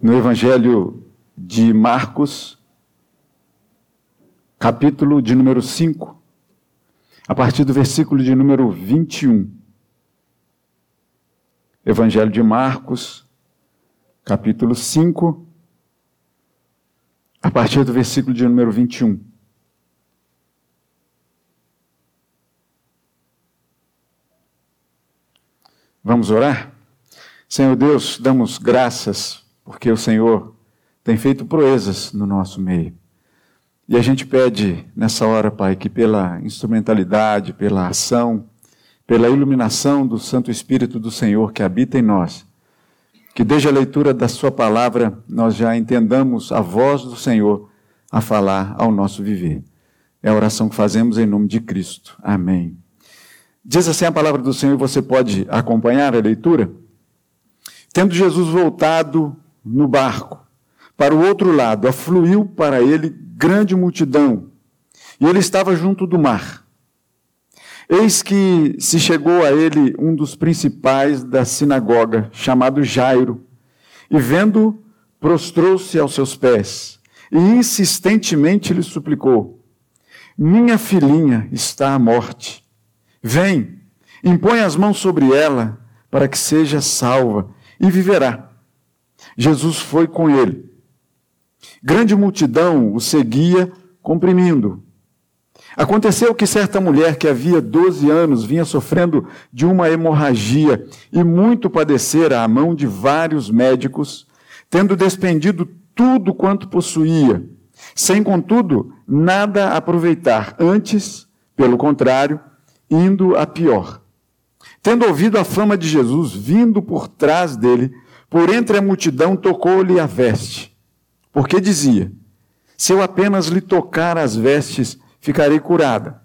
no Evangelho de Marcos, capítulo de número 5, a partir do versículo de número 21. Evangelho de Marcos, capítulo 5, a partir do versículo de número 21. Vamos orar? Senhor Deus, damos graças porque o Senhor tem feito proezas no nosso meio. E a gente pede nessa hora, Pai, que pela instrumentalidade, pela ação, pela iluminação do Santo Espírito do Senhor que habita em nós, que desde a leitura da Sua palavra nós já entendamos a voz do Senhor a falar ao nosso viver. É a oração que fazemos em nome de Cristo. Amém. Diz assim a palavra do Senhor, você pode acompanhar a leitura? Tendo Jesus voltado no barco para o outro lado, afluiu para ele grande multidão, e ele estava junto do mar. Eis que se chegou a ele um dos principais da sinagoga, chamado Jairo, e vendo, prostrou-se aos seus pés e insistentemente lhe suplicou: Minha filhinha está à morte. Vem, impõe as mãos sobre ela, para que seja salva e viverá. Jesus foi com ele. Grande multidão o seguia, comprimindo. Aconteceu que certa mulher que havia 12 anos vinha sofrendo de uma hemorragia e muito padecera à mão de vários médicos, tendo despendido tudo quanto possuía, sem contudo nada aproveitar, antes, pelo contrário, indo a pior. Tendo ouvido a fama de Jesus vindo por trás dele, por entre a multidão tocou-lhe a veste, porque dizia: Se eu apenas lhe tocar as vestes, ficarei curada.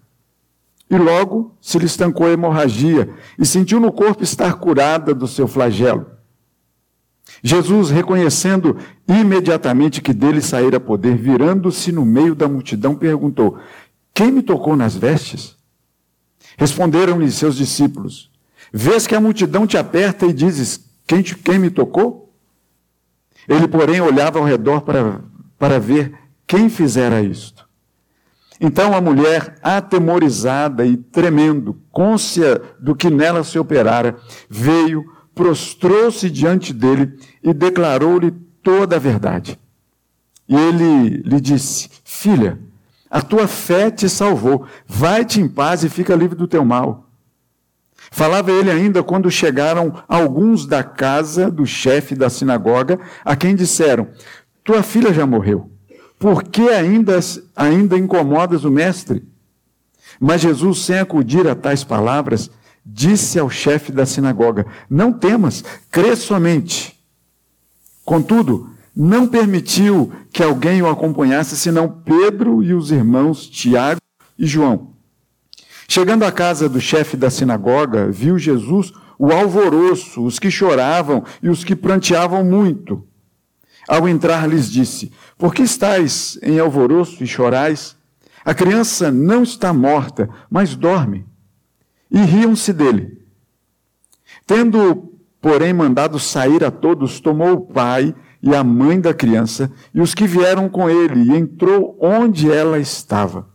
E logo se lhe estancou a hemorragia e sentiu no corpo estar curada do seu flagelo. Jesus, reconhecendo imediatamente que dele saíra poder, virando-se no meio da multidão, perguntou: Quem me tocou nas vestes? Responderam-lhe seus discípulos: Vês que a multidão te aperta e dizes: Quem, quem me tocou? Ele, porém, olhava ao redor para, para ver quem fizera isto. Então a mulher, atemorizada e tremendo, côncia do que nela se operara, veio, prostrou-se diante dele e declarou-lhe toda a verdade. E ele lhe disse: Filha, a tua fé te salvou, vai-te em paz e fica livre do teu mal. Falava ele ainda quando chegaram alguns da casa do chefe da sinagoga, a quem disseram: Tua filha já morreu por que ainda, ainda incomodas o mestre? Mas Jesus, sem acudir a tais palavras, disse ao chefe da sinagoga: Não temas, crê somente. Contudo, não permitiu que alguém o acompanhasse, senão Pedro e os irmãos Tiago e João. Chegando à casa do chefe da sinagoga, viu Jesus o alvoroço, os que choravam e os que pranteavam muito. Ao entrar, lhes disse: Por que estáis em alvoroço e chorais? A criança não está morta, mas dorme. E riam-se dele. Tendo, porém, mandado sair a todos, tomou o pai e a mãe da criança e os que vieram com ele, e entrou onde ela estava.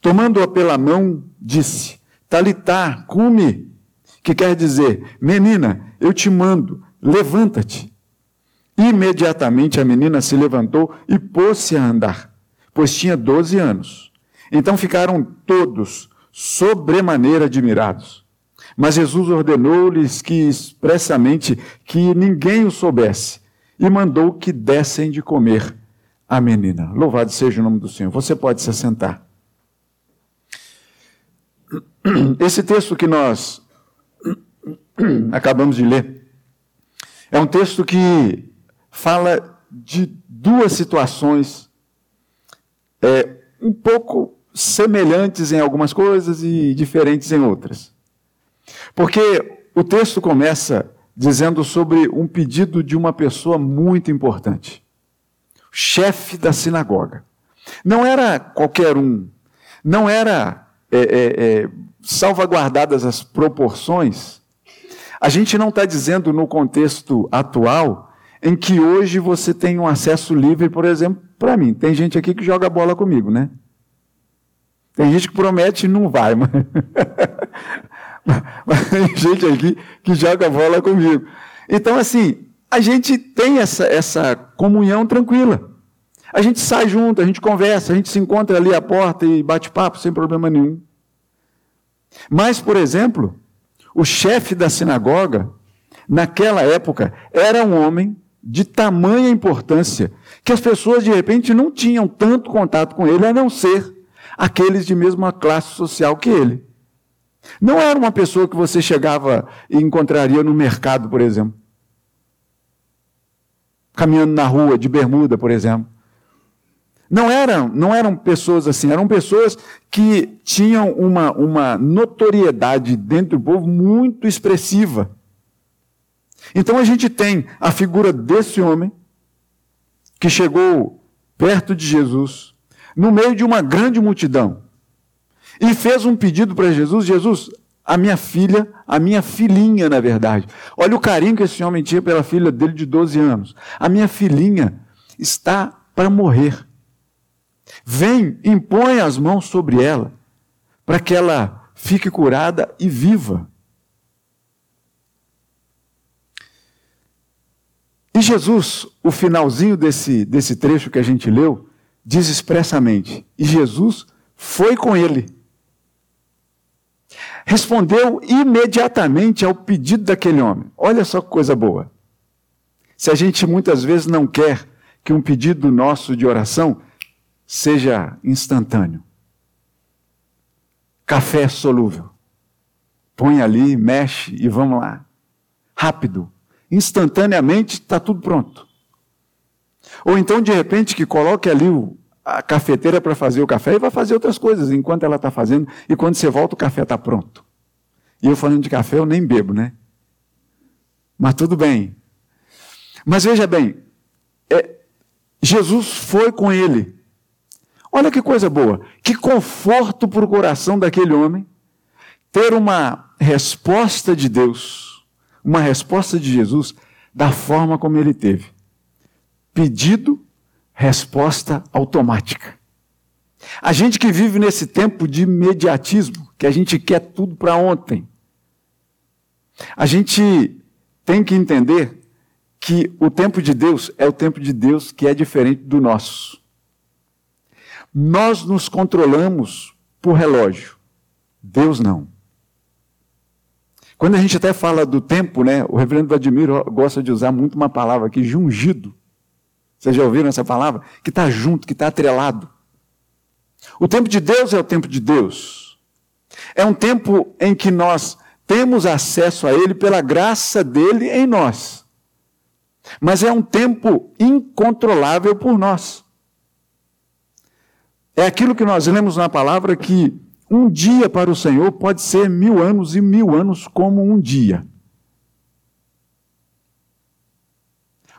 Tomando-a pela mão, disse: Talitá, cume, que quer dizer, menina, eu te mando, levanta-te. Imediatamente a menina se levantou e pôs-se a andar, pois tinha doze anos. Então ficaram todos sobremaneira admirados. Mas Jesus ordenou-lhes que expressamente que ninguém o soubesse e mandou que dessem de comer a menina. Louvado seja o nome do Senhor. Você pode se assentar. Esse texto que nós acabamos de ler é um texto que fala de duas situações é, um pouco semelhantes em algumas coisas e diferentes em outras. Porque o texto começa dizendo sobre um pedido de uma pessoa muito importante, chefe da sinagoga. Não era qualquer um, não era é, é, é, salvaguardadas as proporções. A gente não está dizendo no contexto atual em que hoje você tem um acesso livre, por exemplo, para mim. Tem gente aqui que joga bola comigo, né? Tem gente que promete e não vai, mas... mas tem gente aqui que joga bola comigo. Então, assim, a gente tem essa, essa comunhão tranquila. A gente sai junto, a gente conversa, a gente se encontra ali à porta e bate papo sem problema nenhum. Mas, por exemplo, o chefe da sinagoga, naquela época, era um homem de tamanha importância que as pessoas de repente não tinham tanto contato com ele a não ser aqueles de mesma classe social que ele. Não era uma pessoa que você chegava e encontraria no mercado, por exemplo. Caminhando na rua, de bermuda, por exemplo. Não eram, não eram pessoas assim, eram pessoas que tinham uma, uma notoriedade dentro do povo muito expressiva. Então a gente tem a figura desse homem que chegou perto de Jesus, no meio de uma grande multidão, e fez um pedido para Jesus: Jesus, a minha filha, a minha filhinha, na verdade. Olha o carinho que esse homem tinha pela filha dele de 12 anos. A minha filhinha está para morrer. Vem, impõe as mãos sobre ela, para que ela fique curada e viva. E Jesus, o finalzinho desse, desse trecho que a gente leu, diz expressamente: E Jesus foi com ele. Respondeu imediatamente ao pedido daquele homem. Olha só que coisa boa. Se a gente muitas vezes não quer que um pedido nosso de oração seja instantâneo. Café solúvel. Põe ali, mexe e vamos lá. Rápido. Instantaneamente está tudo pronto. Ou então, de repente, que coloque ali o, a cafeteira para fazer o café e vai fazer outras coisas enquanto ela está fazendo, e quando você volta, o café está pronto. E eu falando de café, eu nem bebo, né? Mas tudo bem. Mas veja bem, é, Jesus foi com ele. Olha que coisa boa, que conforto para o coração daquele homem ter uma resposta de Deus, uma resposta de Jesus da forma como ele teve. Pedido, resposta automática. A gente que vive nesse tempo de imediatismo, que a gente quer tudo para ontem, a gente tem que entender que o tempo de Deus é o tempo de Deus que é diferente do nosso. Nós nos controlamos por relógio. Deus não. Quando a gente até fala do tempo, né, o reverendo Vladimir gosta de usar muito uma palavra aqui, jungido. Vocês já ouviram essa palavra? Que está junto, que está atrelado. O tempo de Deus é o tempo de Deus. É um tempo em que nós temos acesso a Ele pela graça dele em nós. Mas é um tempo incontrolável por nós. É aquilo que nós lemos na palavra que um dia para o Senhor pode ser mil anos e mil anos como um dia.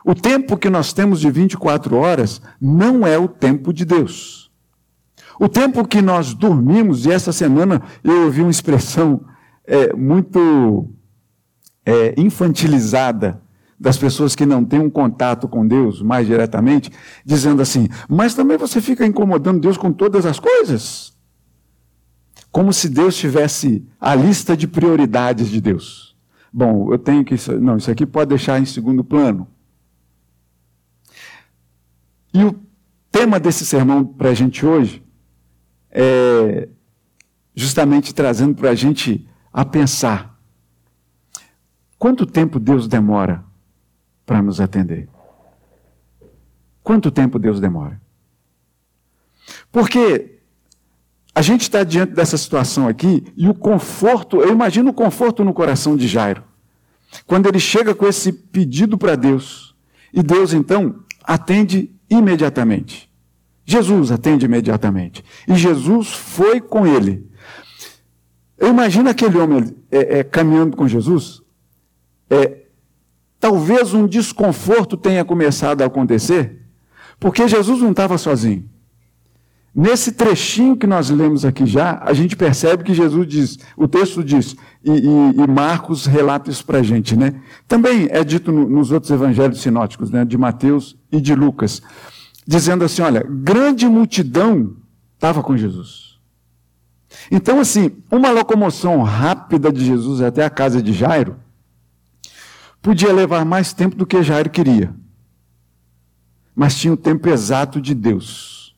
O tempo que nós temos de 24 horas não é o tempo de Deus. O tempo que nós dormimos, e essa semana eu ouvi uma expressão é, muito é, infantilizada das pessoas que não têm um contato com Deus mais diretamente, dizendo assim: mas também você fica incomodando Deus com todas as coisas? Como se Deus tivesse a lista de prioridades de Deus. Bom, eu tenho que. Não, isso aqui pode deixar em segundo plano. E o tema desse sermão para a gente hoje é justamente trazendo para a gente a pensar: quanto tempo Deus demora para nos atender. Quanto tempo Deus demora? Porque a gente está diante dessa situação aqui e o conforto, eu imagino o conforto no coração de Jairo. Quando ele chega com esse pedido para Deus, e Deus então atende imediatamente. Jesus atende imediatamente. E Jesus foi com ele. Eu imagino aquele homem é, é, caminhando com Jesus, é, talvez um desconforto tenha começado a acontecer, porque Jesus não estava sozinho. Nesse trechinho que nós lemos aqui já, a gente percebe que Jesus diz, o texto diz, e, e, e Marcos relata isso para a gente, né? Também é dito no, nos outros evangelhos sinóticos, né? De Mateus e de Lucas, dizendo assim: olha, grande multidão estava com Jesus. Então, assim, uma locomoção rápida de Jesus até a casa de Jairo podia levar mais tempo do que Jairo queria, mas tinha o tempo exato de Deus.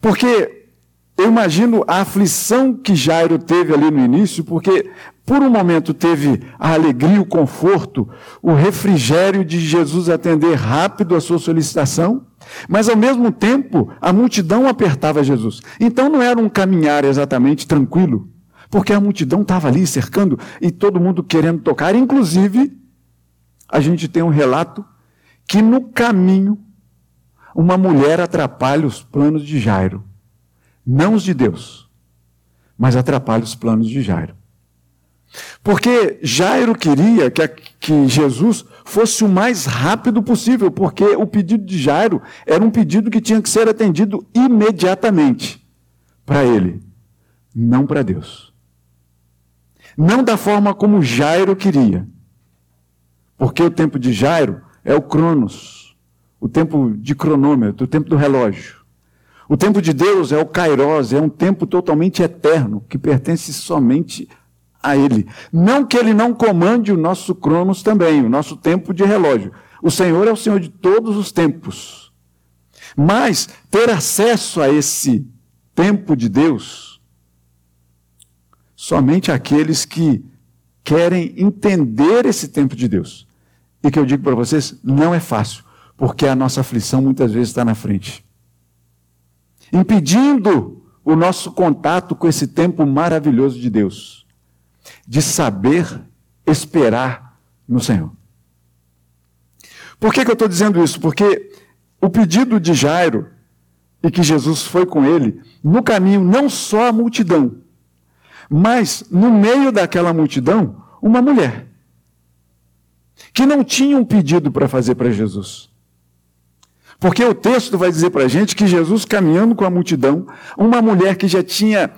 Porque eu imagino a aflição que Jairo teve ali no início, porque por um momento teve a alegria, o conforto, o refrigério de Jesus atender rápido a sua solicitação, mas ao mesmo tempo a multidão apertava Jesus. Então não era um caminhar exatamente tranquilo, porque a multidão estava ali cercando e todo mundo querendo tocar. Inclusive, a gente tem um relato que no caminho uma mulher atrapalha os planos de Jairo. Não os de Deus, mas atrapalha os planos de Jairo. Porque Jairo queria que, que Jesus fosse o mais rápido possível, porque o pedido de Jairo era um pedido que tinha que ser atendido imediatamente para ele, não para Deus. Não da forma como Jairo queria. Porque o tempo de Jairo é o Cronos, o tempo de cronômetro, o tempo do relógio. O tempo de Deus é o Kairos, é um tempo totalmente eterno, que pertence somente a Ele. Não que Ele não comande o nosso cronos também, o nosso tempo de relógio. O Senhor é o Senhor de todos os tempos. Mas ter acesso a esse tempo de Deus, somente aqueles que querem entender esse tempo de Deus. E que eu digo para vocês, não é fácil porque a nossa aflição muitas vezes está na frente impedindo o nosso contato com esse tempo maravilhoso de Deus, de saber esperar no Senhor. Por que, que eu estou dizendo isso? Porque o pedido de Jairo, e que Jesus foi com ele, no caminho, não só a multidão, mas no meio daquela multidão, uma mulher, que não tinha um pedido para fazer para Jesus. Porque o texto vai dizer para a gente que Jesus caminhando com a multidão, uma mulher que já tinha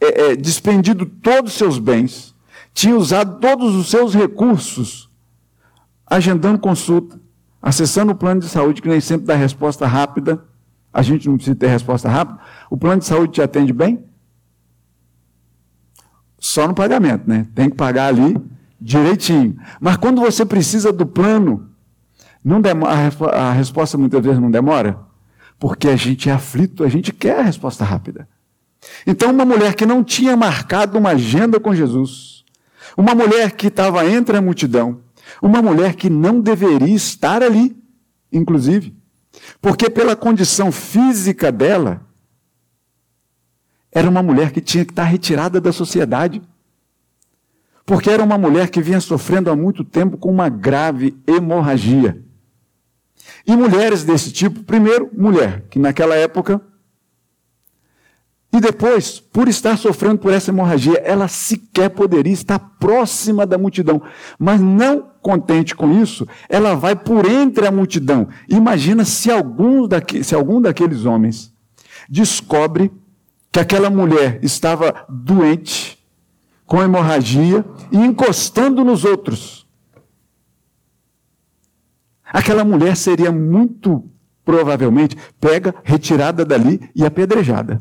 é, é, despendido todos os seus bens, tinha usado todos os seus recursos, agendando consulta, acessando o plano de saúde, que nem sempre dá resposta rápida, a gente não precisa ter resposta rápida, o plano de saúde te atende bem? Só no pagamento, né? Tem que pagar ali direitinho. Mas quando você precisa do plano, não demora, a resposta muitas vezes não demora, porque a gente é aflito, a gente quer a resposta rápida. Então, uma mulher que não tinha marcado uma agenda com Jesus, uma mulher que estava entre a multidão, uma mulher que não deveria estar ali, inclusive, porque pela condição física dela, era uma mulher que tinha que estar retirada da sociedade. Porque era uma mulher que vinha sofrendo há muito tempo com uma grave hemorragia. E mulheres desse tipo, primeiro, mulher, que naquela época, e depois, por estar sofrendo por essa hemorragia, ela sequer poderia estar próxima da multidão. Mas não contente com isso, ela vai por entre a multidão. Imagina se algum, se algum daqueles homens descobre que aquela mulher estava doente, com hemorragia e encostando nos outros aquela mulher seria muito provavelmente pega, retirada dali e apedrejada.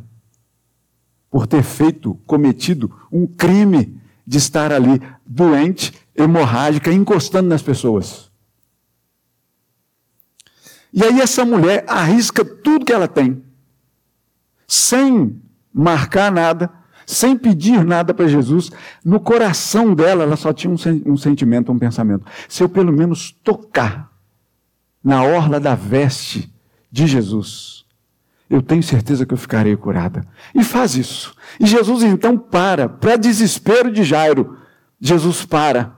Por ter feito, cometido um crime de estar ali doente, hemorrágica, encostando nas pessoas. E aí essa mulher arrisca tudo que ela tem, sem marcar nada, sem pedir nada para Jesus. No coração dela, ela só tinha um, sentimento, um pensamento. Se eu pelo menos tocar na orla da veste de Jesus, eu tenho certeza que eu ficarei curada. E faz isso. E Jesus então para, para desespero de Jairo, Jesus para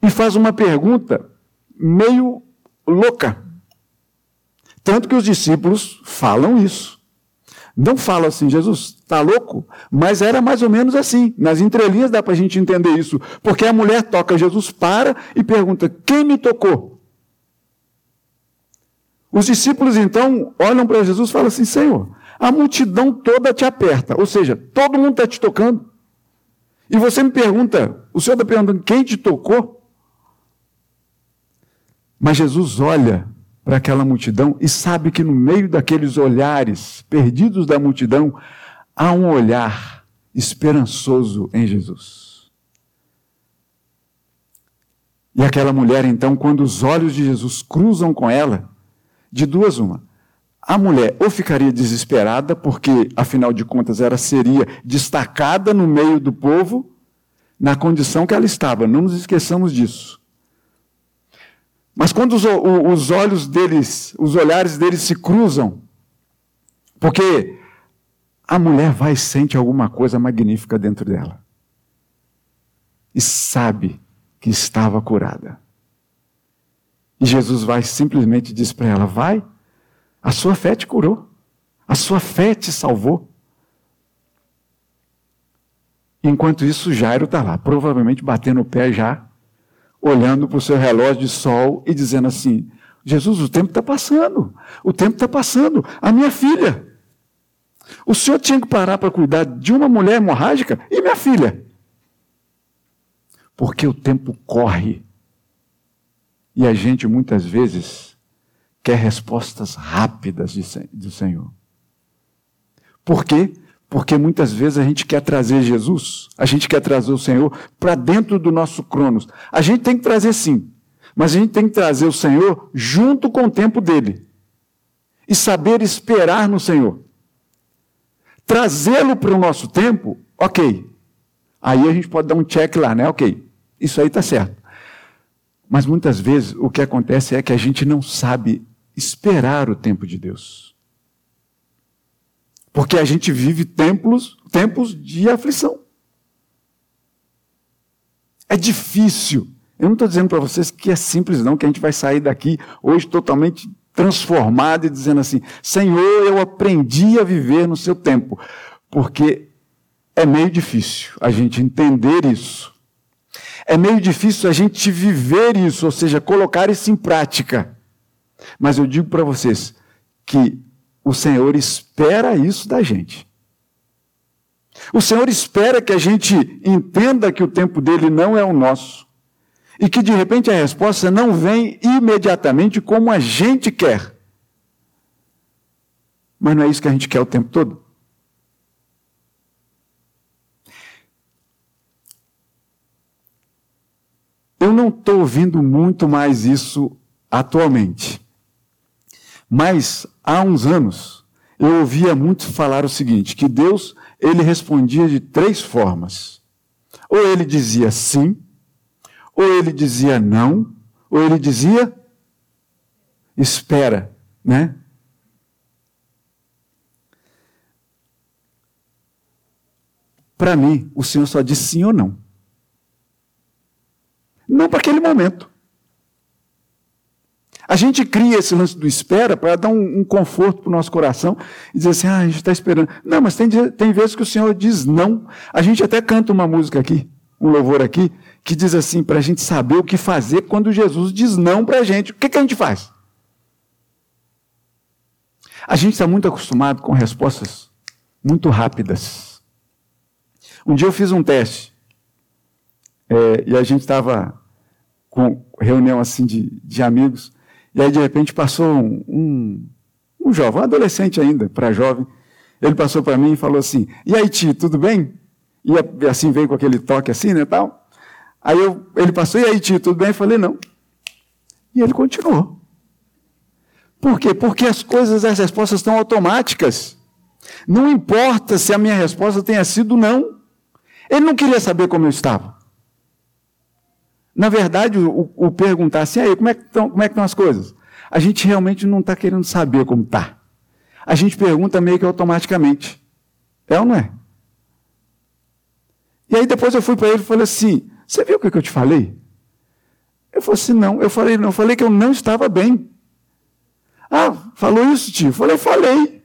e faz uma pergunta meio louca. Tanto que os discípulos falam isso. Não falam assim, Jesus, está louco? Mas era mais ou menos assim. Nas entrelinhas dá para a gente entender isso. Porque a mulher toca, Jesus para e pergunta: Quem me tocou? Os discípulos então olham para Jesus e falam assim: Senhor, a multidão toda te aperta, ou seja, todo mundo está te tocando. E você me pergunta, o Senhor está perguntando quem te tocou? Mas Jesus olha para aquela multidão e sabe que no meio daqueles olhares perdidos da multidão há um olhar esperançoso em Jesus. E aquela mulher, então, quando os olhos de Jesus cruzam com ela, de duas uma. A mulher ou ficaria desesperada, porque, afinal de contas, ela seria destacada no meio do povo, na condição que ela estava, não nos esqueçamos disso. Mas quando os, os olhos deles, os olhares deles se cruzam, porque a mulher vai e sente alguma coisa magnífica dentro dela. E sabe que estava curada. E Jesus vai simplesmente diz para ela: Vai, a sua fé te curou, a sua fé te salvou. Enquanto isso, Jairo está lá, provavelmente batendo o pé já, olhando para o seu relógio de sol e dizendo assim: Jesus, o tempo está passando, o tempo está passando, a minha filha. O senhor tinha que parar para cuidar de uma mulher hemorrágica e minha filha. Porque o tempo corre. E a gente muitas vezes quer respostas rápidas do Senhor. Por quê? Porque muitas vezes a gente quer trazer Jesus, a gente quer trazer o Senhor para dentro do nosso cronos. A gente tem que trazer sim, mas a gente tem que trazer o Senhor junto com o tempo dele. E saber esperar no Senhor. Trazê-lo para o nosso tempo, ok. Aí a gente pode dar um check lá, né? Ok, isso aí está certo. Mas muitas vezes o que acontece é que a gente não sabe esperar o tempo de Deus. Porque a gente vive tempos, tempos de aflição. É difícil. Eu não estou dizendo para vocês que é simples, não, que a gente vai sair daqui hoje totalmente transformado e dizendo assim: Senhor, eu aprendi a viver no seu tempo. Porque é meio difícil a gente entender isso. É meio difícil a gente viver isso, ou seja, colocar isso em prática. Mas eu digo para vocês que o Senhor espera isso da gente. O Senhor espera que a gente entenda que o tempo dele não é o nosso. E que de repente a resposta não vem imediatamente como a gente quer. Mas não é isso que a gente quer o tempo todo? Eu não estou ouvindo muito mais isso atualmente. Mas há uns anos eu ouvia muito falar o seguinte, que Deus ele respondia de três formas. Ou ele dizia sim, ou ele dizia não, ou ele dizia espera, né? Para mim, o Senhor só diz sim ou não. Não para aquele momento. A gente cria esse lance do espera para dar um, um conforto para o nosso coração e dizer assim, ah, a gente está esperando. Não, mas tem, tem vezes que o Senhor diz não. A gente até canta uma música aqui, um louvor aqui, que diz assim, para a gente saber o que fazer quando Jesus diz não para a gente. O que, que a gente faz? A gente está muito acostumado com respostas muito rápidas. Um dia eu fiz um teste é, e a gente estava com reunião assim de, de amigos, e aí de repente passou um, um, um jovem, um adolescente ainda, para jovem, ele passou para mim e falou assim, e aí tio, tudo bem? E assim veio com aquele toque assim, né, tal. Aí eu, ele passou, e aí tio, tudo bem? Eu falei, não. E ele continuou. Por quê? Porque as coisas, as respostas estão automáticas. Não importa se a minha resposta tenha sido não. Ele não queria saber como eu estava. Na verdade, o, o perguntar assim, aí, como é, que estão, como é que estão as coisas? A gente realmente não está querendo saber como está. A gente pergunta meio que automaticamente. É ou não é? E aí depois eu fui para ele e falei assim, você viu o que eu te falei? Eu falei assim, não. Eu falei, não, eu falei que eu não estava bem. Ah, falou isso, tio? Eu falei, falei.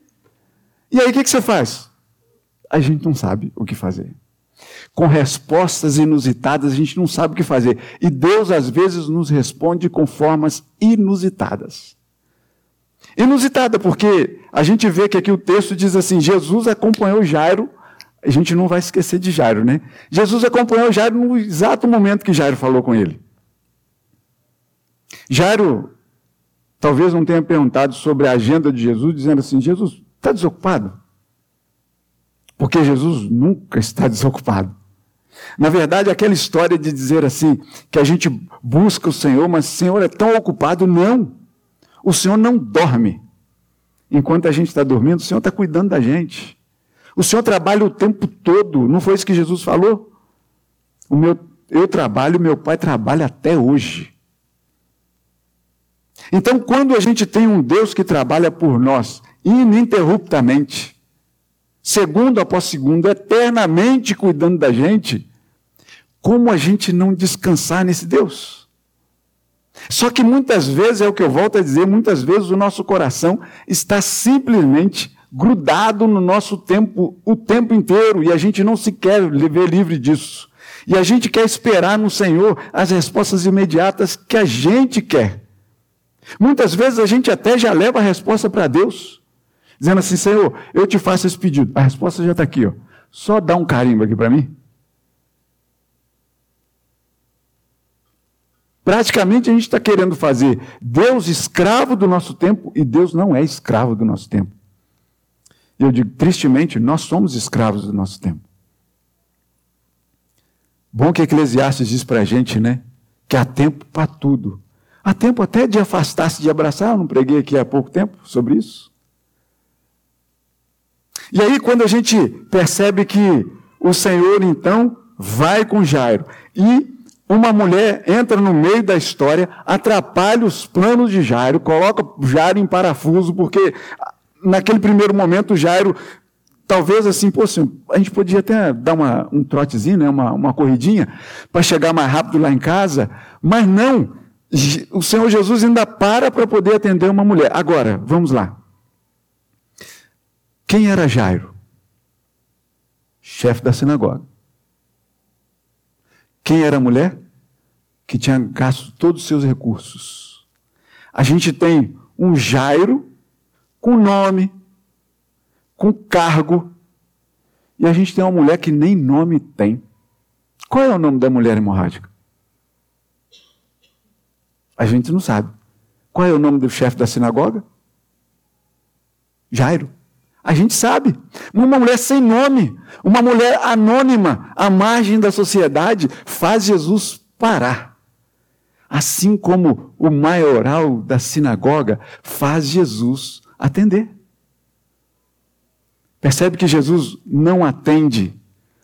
E aí o que, que você faz? A gente não sabe o que fazer com respostas inusitadas, a gente não sabe o que fazer. E Deus, às vezes, nos responde com formas inusitadas. Inusitada, porque a gente vê que aqui o texto diz assim: Jesus acompanhou Jairo. A gente não vai esquecer de Jairo, né? Jesus acompanhou Jairo no exato momento que Jairo falou com ele. Jairo talvez não tenha perguntado sobre a agenda de Jesus, dizendo assim: Jesus, está desocupado? Porque Jesus nunca está desocupado. Na verdade, aquela história de dizer assim, que a gente busca o Senhor, mas o Senhor é tão ocupado, não. O Senhor não dorme. Enquanto a gente está dormindo, o Senhor está cuidando da gente. O Senhor trabalha o tempo todo. Não foi isso que Jesus falou? O meu, eu trabalho, meu pai trabalha até hoje. Então, quando a gente tem um Deus que trabalha por nós ininterruptamente, segundo após segundo, eternamente cuidando da gente, como a gente não descansar nesse Deus? Só que muitas vezes, é o que eu volto a dizer, muitas vezes o nosso coração está simplesmente grudado no nosso tempo o tempo inteiro e a gente não se quer ver livre disso. E a gente quer esperar no Senhor as respostas imediatas que a gente quer. Muitas vezes a gente até já leva a resposta para Deus, dizendo assim: Senhor, eu te faço esse pedido. A resposta já está aqui, ó. Só dá um carimbo aqui para mim. Praticamente a gente está querendo fazer Deus escravo do nosso tempo e Deus não é escravo do nosso tempo. Eu digo, tristemente, nós somos escravos do nosso tempo. Bom que Eclesiastes diz para a gente, né? Que há tempo para tudo. Há tempo até de afastar-se de abraçar, eu não preguei aqui há pouco tempo sobre isso. E aí, quando a gente percebe que o Senhor, então, vai com Jairo e uma mulher entra no meio da história, atrapalha os planos de Jairo, coloca Jairo em parafuso, porque naquele primeiro momento Jairo, talvez assim, pô, assim, a gente podia até dar uma, um trotezinho, né, uma, uma corridinha, para chegar mais rápido lá em casa, mas não, o Senhor Jesus ainda para para poder atender uma mulher. Agora, vamos lá. Quem era Jairo? Chefe da sinagoga. Quem era a mulher? Que tinha gasto todos os seus recursos. A gente tem um Jairo com nome, com cargo, e a gente tem uma mulher que nem nome tem. Qual é o nome da mulher hemorrágica? A gente não sabe. Qual é o nome do chefe da sinagoga? Jairo. A gente sabe. Uma mulher sem nome, uma mulher anônima, à margem da sociedade, faz Jesus parar. Assim como o maioral da sinagoga faz Jesus atender. Percebe que Jesus não atende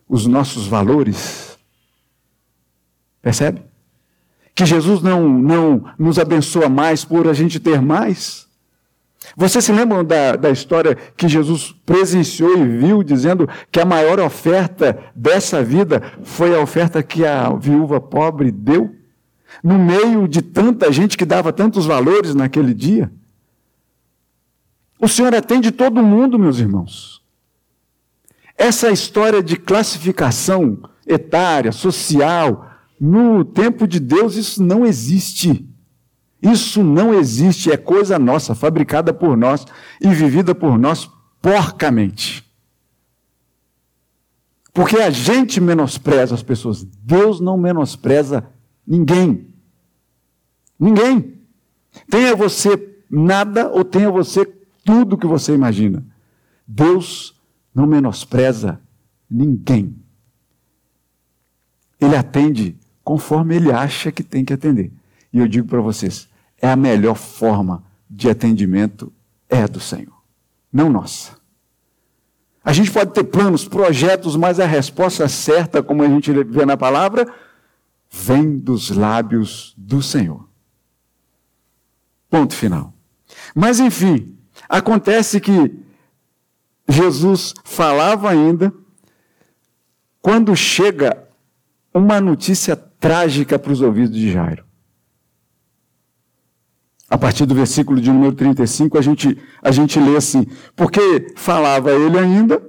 os nossos valores? Percebe? que Jesus não, não nos abençoa mais por a gente ter mais? Você se lembra da, da história que Jesus presenciou e viu, dizendo que a maior oferta dessa vida foi a oferta que a viúva pobre deu? No meio de tanta gente que dava tantos valores naquele dia? O Senhor atende todo mundo, meus irmãos. Essa história de classificação etária, social, no tempo de Deus isso não existe. Isso não existe, é coisa nossa, fabricada por nós e vivida por nós porcamente. Porque a gente menospreza as pessoas, Deus não menospreza ninguém. Ninguém. Tenha você nada ou tenha você tudo que você imagina. Deus não menospreza ninguém. Ele atende conforme ele acha que tem que atender. E eu digo para vocês, é a melhor forma de atendimento é do Senhor, não nossa. A gente pode ter planos, projetos, mas a resposta certa, como a gente vê na palavra, vem dos lábios do Senhor. Ponto final. Mas enfim, acontece que Jesus falava ainda, quando chega uma notícia trágica para os ouvidos de Jairo. A partir do versículo de número 35, a gente, a gente lê assim: Porque falava ele ainda,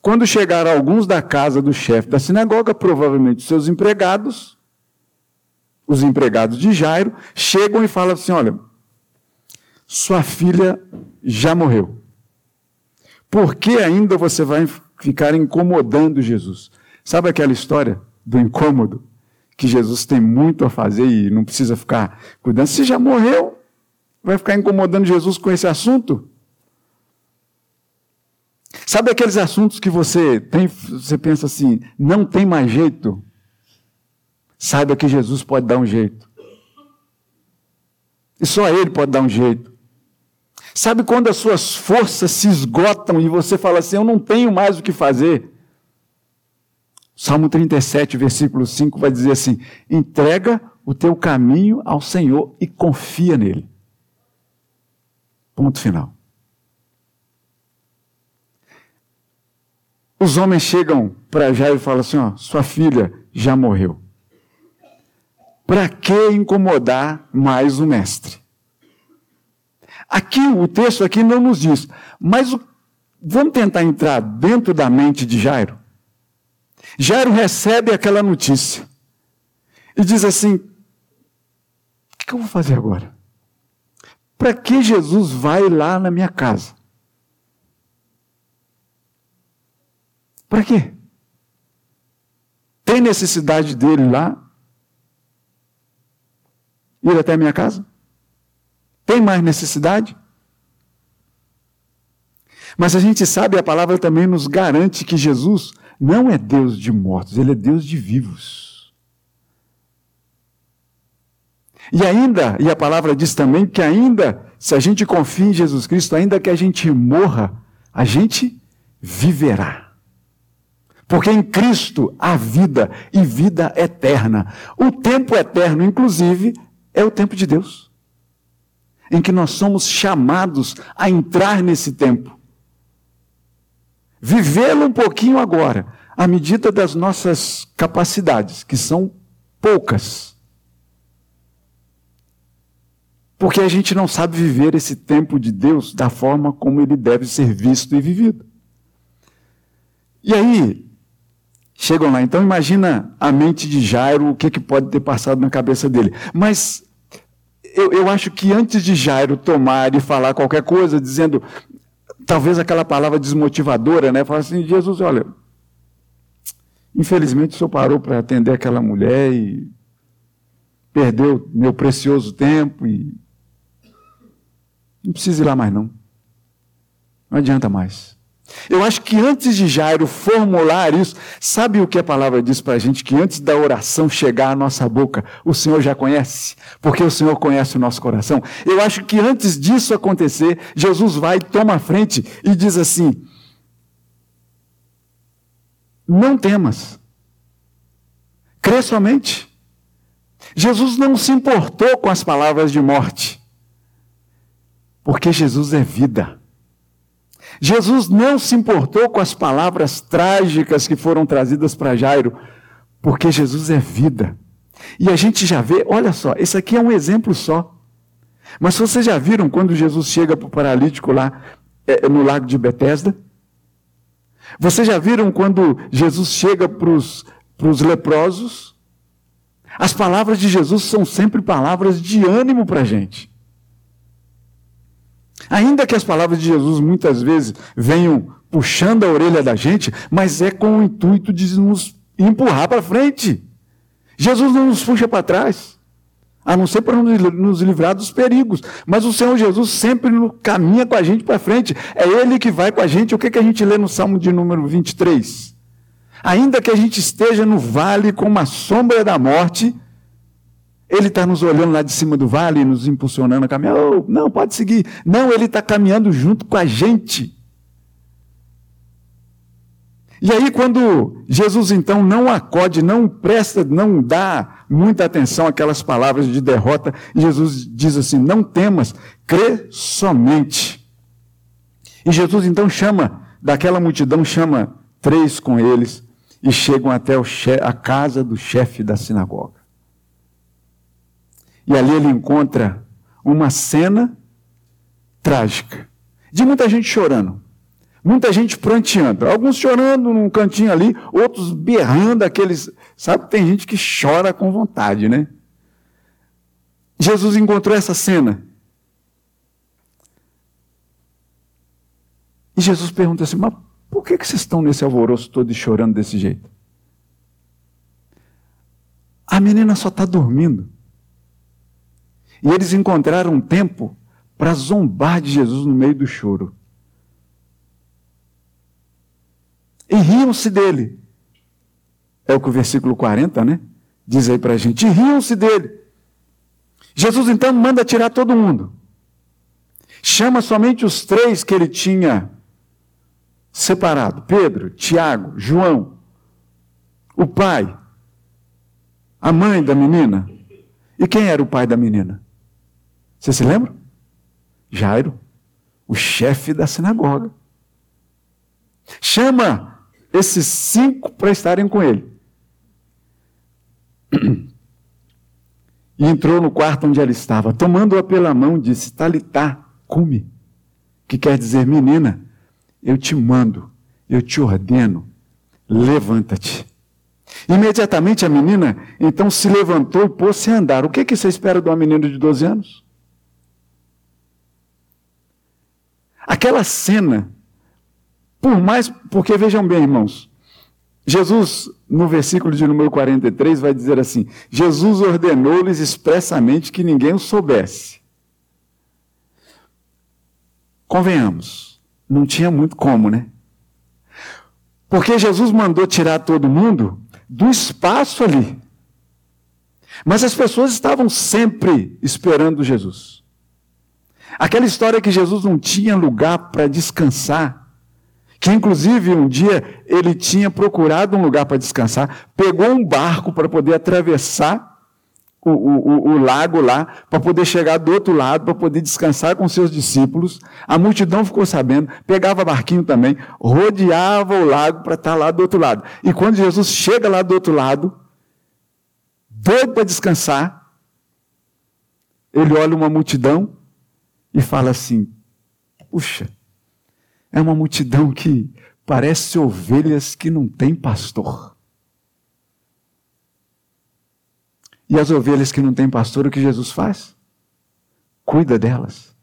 quando chegaram alguns da casa do chefe da sinagoga, provavelmente seus empregados, os empregados de Jairo, chegam e falam assim: Olha, sua filha já morreu. Por que ainda você vai ficar incomodando Jesus? Sabe aquela história do incômodo? Que Jesus tem muito a fazer e não precisa ficar cuidando. Se já morreu, vai ficar incomodando Jesus com esse assunto? Sabe aqueles assuntos que você tem, você pensa assim, não tem mais jeito? Saiba que Jesus pode dar um jeito. E só Ele pode dar um jeito. Sabe quando as suas forças se esgotam e você fala assim: Eu não tenho mais o que fazer? Salmo 37, versículo 5 vai dizer assim: Entrega o teu caminho ao Senhor e confia nele. Ponto final. Os homens chegam para Jairo e falam assim: ó, sua filha já morreu. Para que incomodar mais o mestre? Aqui, o texto aqui não nos diz, mas o, vamos tentar entrar dentro da mente de Jairo. Jairo recebe aquela notícia e diz assim: o que eu vou fazer agora? Para que Jesus vai lá na minha casa? Para quê? Tem necessidade dele lá? Ir até a minha casa? Tem mais necessidade? Mas a gente sabe, a palavra também nos garante que Jesus não é Deus de mortos, ele é Deus de vivos. E ainda, e a palavra diz também que ainda, se a gente confia em Jesus Cristo, ainda que a gente morra, a gente viverá. Porque em Cristo há vida e vida eterna. O tempo eterno, inclusive, é o tempo de Deus. Em que nós somos chamados a entrar nesse tempo. Vivê-lo um pouquinho agora, à medida das nossas capacidades, que são poucas. Porque a gente não sabe viver esse tempo de Deus da forma como ele deve ser visto e vivido. E aí, Chegam lá. Então imagina a mente de Jairo, o que, que pode ter passado na cabeça dele. Mas eu, eu acho que antes de Jairo tomar e falar qualquer coisa, dizendo, talvez aquela palavra desmotivadora, né? Falar assim, Jesus, olha, infelizmente o senhor parou para atender aquela mulher e perdeu meu precioso tempo e não precisa ir lá mais não. Não adianta mais. Eu acho que antes de Jairo formular isso, sabe o que a palavra diz para a gente? Que antes da oração chegar à nossa boca, o Senhor já conhece, porque o Senhor conhece o nosso coração. Eu acho que antes disso acontecer, Jesus vai, toma a frente e diz assim: Não temas, crê somente. Jesus não se importou com as palavras de morte, porque Jesus é vida. Jesus não se importou com as palavras trágicas que foram trazidas para Jairo, porque Jesus é vida. E a gente já vê, olha só, esse aqui é um exemplo só. Mas vocês já viram quando Jesus chega para o paralítico lá é, no lago de Betesda? Vocês já viram quando Jesus chega para os leprosos? As palavras de Jesus são sempre palavras de ânimo para a gente. Ainda que as palavras de Jesus muitas vezes venham puxando a orelha da gente, mas é com o intuito de nos empurrar para frente. Jesus não nos puxa para trás, a não ser para nos livrar dos perigos. Mas o Senhor Jesus sempre caminha com a gente para frente. É Ele que vai com a gente. O que, que a gente lê no Salmo de número 23? Ainda que a gente esteja no vale com uma sombra da morte, ele está nos olhando lá de cima do vale, nos impulsionando a caminhar. Oh, não, pode seguir. Não, ele está caminhando junto com a gente. E aí, quando Jesus então não acode, não presta, não dá muita atenção àquelas palavras de derrota, Jesus diz assim: Não temas, crê somente. E Jesus então chama, daquela multidão, chama três com eles e chegam até a casa do chefe da sinagoga. E ali ele encontra uma cena trágica, de muita gente chorando, muita gente pranteando, alguns chorando num cantinho ali, outros berrando aqueles, sabe, tem gente que chora com vontade, né? Jesus encontrou essa cena. E Jesus pergunta assim: Mas por que, que vocês estão nesse alvoroço todo e chorando desse jeito? A menina só está dormindo. E eles encontraram tempo para zombar de Jesus no meio do choro. E riam-se dele. É o que o versículo 40, né? Diz aí para a gente: e riam-se dele. Jesus então manda tirar todo mundo. Chama somente os três que ele tinha separado: Pedro, Tiago, João, o pai, a mãe da menina. E quem era o pai da menina? Você se lembra? Jairo, o chefe da sinagoga. Chama esses cinco para estarem com ele. E entrou no quarto onde ela estava, tomando-a pela mão, disse: Talitá, cume, que quer dizer, menina, eu te mando, eu te ordeno, levanta-te. Imediatamente a menina então se levantou e pôs-se a andar. O que, que você espera de uma menina de 12 anos? Aquela cena, por mais. Porque vejam bem, irmãos, Jesus, no versículo de número 43, vai dizer assim: Jesus ordenou-lhes expressamente que ninguém o soubesse. Convenhamos, não tinha muito como, né? Porque Jesus mandou tirar todo mundo do espaço ali. Mas as pessoas estavam sempre esperando Jesus. Aquela história que Jesus não tinha lugar para descansar que inclusive um dia ele tinha procurado um lugar para descansar, pegou um barco para poder atravessar o, o, o, lago lá, para poder chegar do outro lado, para poder descansar com seus discípulos. A multidão ficou sabendo, pegava barquinho também, rodeava o lago para estar lá do outro lado. E quando Jesus chega lá do outro lado, doido para descansar, ele olha uma multidão e fala assim: Puxa, é uma multidão que parece ovelhas que não têm pastor. E as ovelhas que não têm pastor, o que Jesus faz? Cuida delas.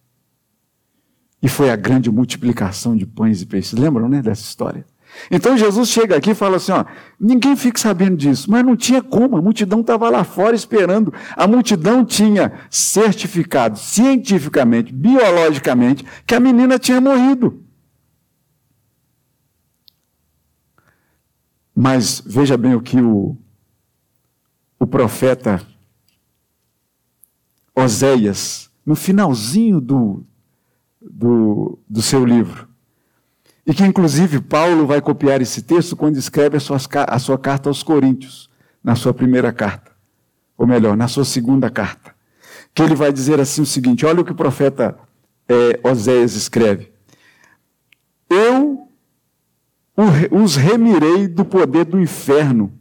E foi a grande multiplicação de pães e peixes. Lembram, né, dessa história? Então Jesus chega aqui e fala assim: ó, ninguém fica sabendo disso, mas não tinha como, a multidão estava lá fora esperando. A multidão tinha certificado cientificamente, biologicamente, que a menina tinha morrido. Mas veja bem o que o, o profeta Oséias, no finalzinho do, do, do seu livro, e que inclusive Paulo vai copiar esse texto quando escreve a sua, a sua carta aos Coríntios, na sua primeira carta, ou melhor, na sua segunda carta, que ele vai dizer assim o seguinte: olha o que o profeta é, Oséias escreve. Eu os remirei do poder do inferno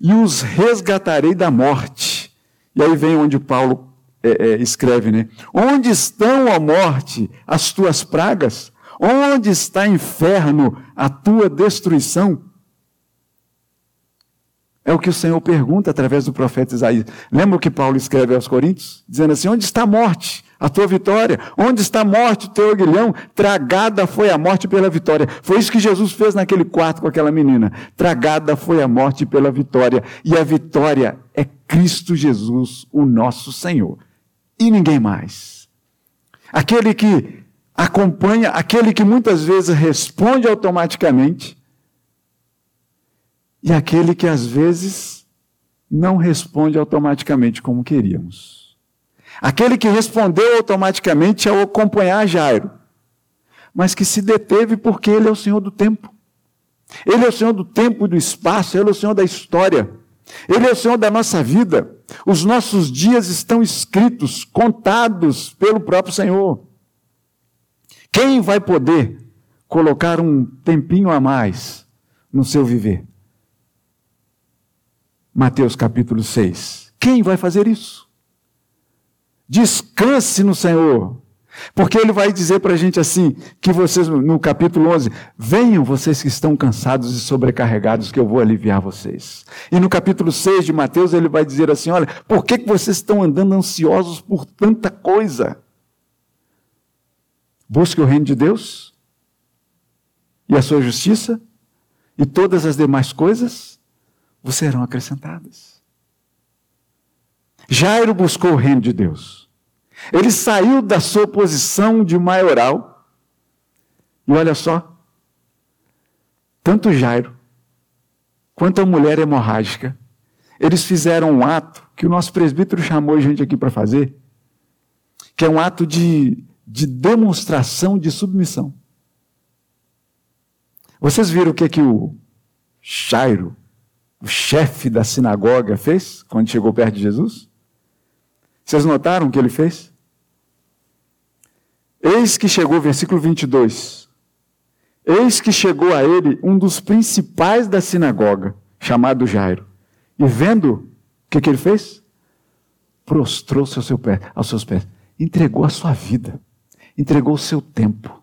e os resgatarei da morte. E aí vem onde Paulo é, é, escreve, né? Onde estão, a morte, as tuas pragas? Onde está, inferno, a tua destruição? É o que o Senhor pergunta através do profeta Isaías. Lembra o que Paulo escreve aos Coríntios? Dizendo assim: Onde está a morte? a tua vitória. Onde está a morte, o teu aguilhão? Tragada foi a morte pela vitória. Foi isso que Jesus fez naquele quarto com aquela menina. Tragada foi a morte pela vitória. E a vitória é Cristo Jesus, o nosso Senhor. E ninguém mais. Aquele que acompanha, aquele que muitas vezes responde automaticamente, e aquele que às vezes não responde automaticamente como queríamos. Aquele que respondeu automaticamente ao acompanhar Jairo, mas que se deteve porque ele é o Senhor do tempo. Ele é o Senhor do tempo e do espaço, ele é o Senhor da história. Ele é o Senhor da nossa vida. Os nossos dias estão escritos, contados pelo próprio Senhor. Quem vai poder colocar um tempinho a mais no seu viver? Mateus capítulo 6. Quem vai fazer isso? Descanse no Senhor. Porque ele vai dizer para a gente assim, que vocês, no capítulo 11, venham vocês que estão cansados e sobrecarregados, que eu vou aliviar vocês. E no capítulo 6 de Mateus, ele vai dizer assim: olha, por que, que vocês estão andando ansiosos por tanta coisa? Busque o reino de Deus e a sua justiça, e todas as demais coisas vos serão acrescentadas. Jairo buscou o reino de Deus. Ele saiu da sua posição de maioral. E olha só, tanto Jairo quanto a mulher hemorrágica, eles fizeram um ato que o nosso presbítero chamou a gente aqui para fazer, que é um ato de, de demonstração de submissão. Vocês viram o que, que o Jairo, o chefe da sinagoga, fez quando chegou perto de Jesus? Vocês notaram o que ele fez? Eis que chegou, versículo 22. Eis que chegou a ele um dos principais da sinagoga, chamado Jairo. E vendo, o que, que ele fez? Prostrou-se ao aos seus pés. Entregou a sua vida. Entregou o seu tempo.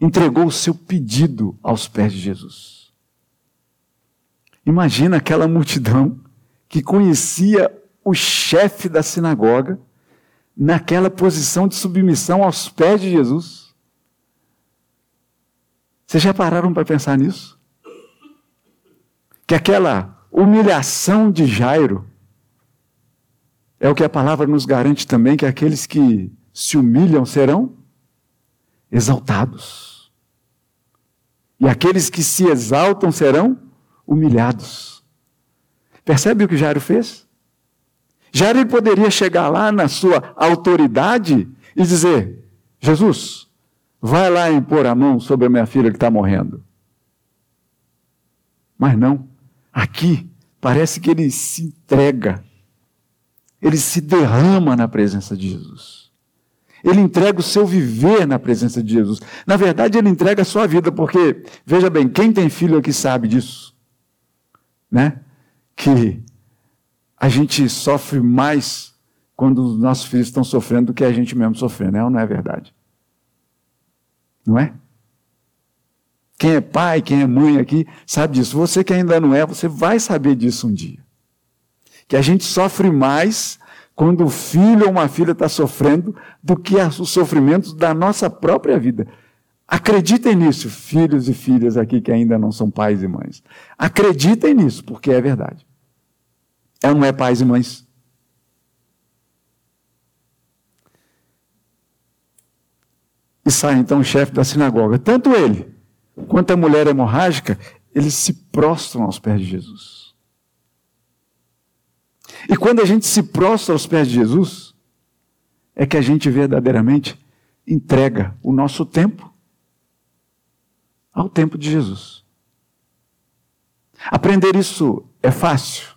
Entregou o seu pedido aos pés de Jesus. Imagina aquela multidão que conhecia o chefe da sinagoga naquela posição de submissão aos pés de Jesus. Vocês já pararam para pensar nisso? Que aquela humilhação de Jairo é o que a palavra nos garante também que aqueles que se humilham serão exaltados. E aqueles que se exaltam serão humilhados. Percebe o que Jairo fez? Ele poderia chegar lá na sua autoridade e dizer: Jesus, vai lá impor a mão sobre a minha filha que está morrendo. Mas não, aqui parece que ele se entrega, ele se derrama na presença de Jesus. Ele entrega o seu viver na presença de Jesus. Na verdade, ele entrega a sua vida, porque, veja bem, quem tem filho aqui sabe disso, né? Que a gente sofre mais quando os nossos filhos estão sofrendo do que a gente mesmo sofrendo, é ou não é verdade? Não é? Quem é pai, quem é mãe aqui, sabe disso. Você que ainda não é, você vai saber disso um dia. Que a gente sofre mais quando o filho ou uma filha está sofrendo do que os sofrimentos da nossa própria vida. Acreditem nisso, filhos e filhas aqui que ainda não são pais e mães. Acreditem nisso, porque é verdade. Ela não é pais e mães. E sai então o chefe da sinagoga. Tanto ele quanto a mulher hemorrágica, eles se prostram aos pés de Jesus. E quando a gente se prostra aos pés de Jesus, é que a gente verdadeiramente entrega o nosso tempo ao tempo de Jesus. Aprender isso é fácil?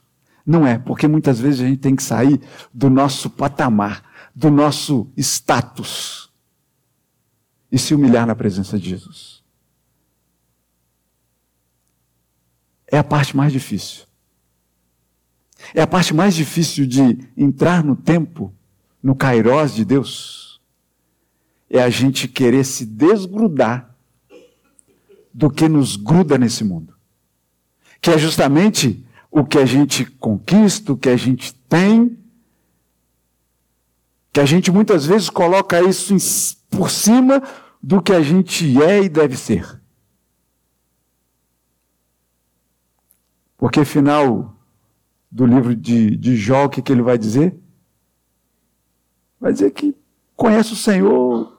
Não é, porque muitas vezes a gente tem que sair do nosso patamar, do nosso status e se humilhar na presença de Jesus. É a parte mais difícil. É a parte mais difícil de entrar no tempo, no kairós de Deus. É a gente querer se desgrudar do que nos gruda nesse mundo. Que é justamente o que a gente conquista, o que a gente tem, que a gente muitas vezes coloca isso por cima do que a gente é e deve ser. Porque final do livro de, de Jó, o que, que ele vai dizer? Vai dizer que conhece o Senhor,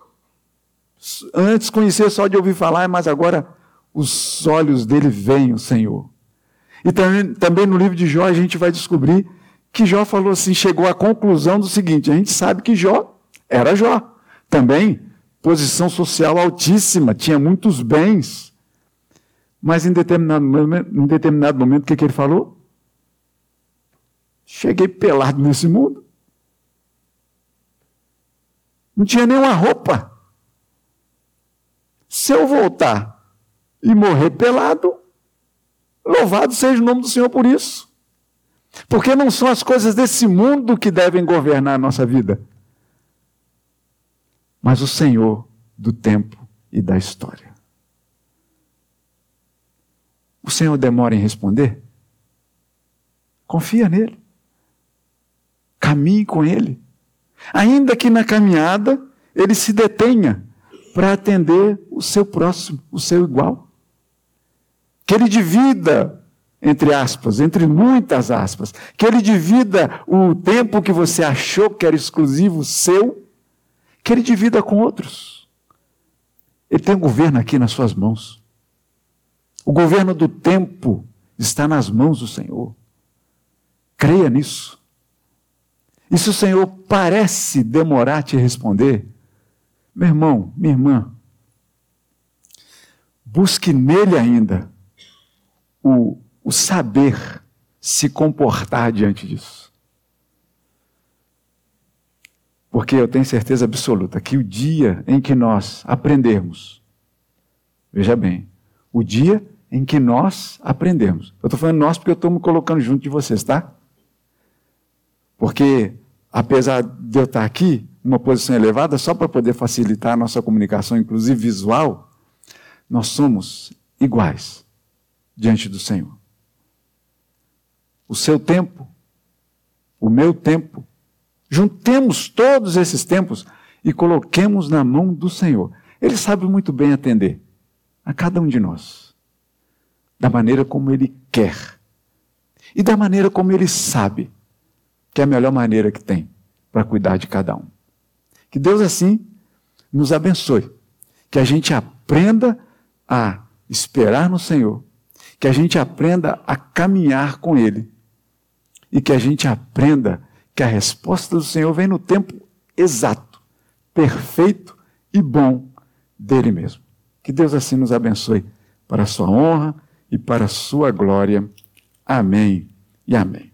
antes conhecia só de ouvir falar, mas agora os olhos dele veem o Senhor. E também, também no livro de Jó a gente vai descobrir que Jó falou assim, chegou à conclusão do seguinte: a gente sabe que Jó era Jó. Também posição social altíssima, tinha muitos bens. Mas em determinado em determinado momento o que, que ele falou? Cheguei pelado nesse mundo. Não tinha nenhuma roupa. Se eu voltar e morrer pelado, Louvado seja o nome do Senhor por isso. Porque não são as coisas desse mundo que devem governar a nossa vida, mas o Senhor do tempo e da história. O Senhor demora em responder? Confia nele. Caminhe com ele. Ainda que na caminhada ele se detenha para atender o seu próximo, o seu igual. Que ele divida, entre aspas, entre muitas aspas, que ele divida o tempo que você achou que era exclusivo seu, que ele divida com outros. Ele tem um governo aqui nas suas mãos. O governo do tempo está nas mãos do Senhor. Creia nisso. E se o Senhor parece demorar a te responder, meu irmão, minha irmã, busque nele ainda o, o saber se comportar diante disso. Porque eu tenho certeza absoluta que o dia em que nós aprendermos, veja bem, o dia em que nós aprendemos. Eu estou falando nós porque eu estou me colocando junto de vocês, tá? Porque, apesar de eu estar aqui, numa posição elevada, só para poder facilitar a nossa comunicação, inclusive visual, nós somos iguais diante do Senhor. O seu tempo, o meu tempo, juntemos todos esses tempos e coloquemos na mão do Senhor. Ele sabe muito bem atender a cada um de nós, da maneira como Ele quer e da maneira como Ele sabe que é a melhor maneira que tem para cuidar de cada um. Que Deus assim nos abençoe, que a gente aprenda a esperar no Senhor, que a gente aprenda a caminhar com Ele e que a gente aprenda que a resposta do Senhor vem no tempo exato, perfeito e bom dele mesmo. Que Deus assim nos abençoe para a sua honra e para a sua glória. Amém e amém.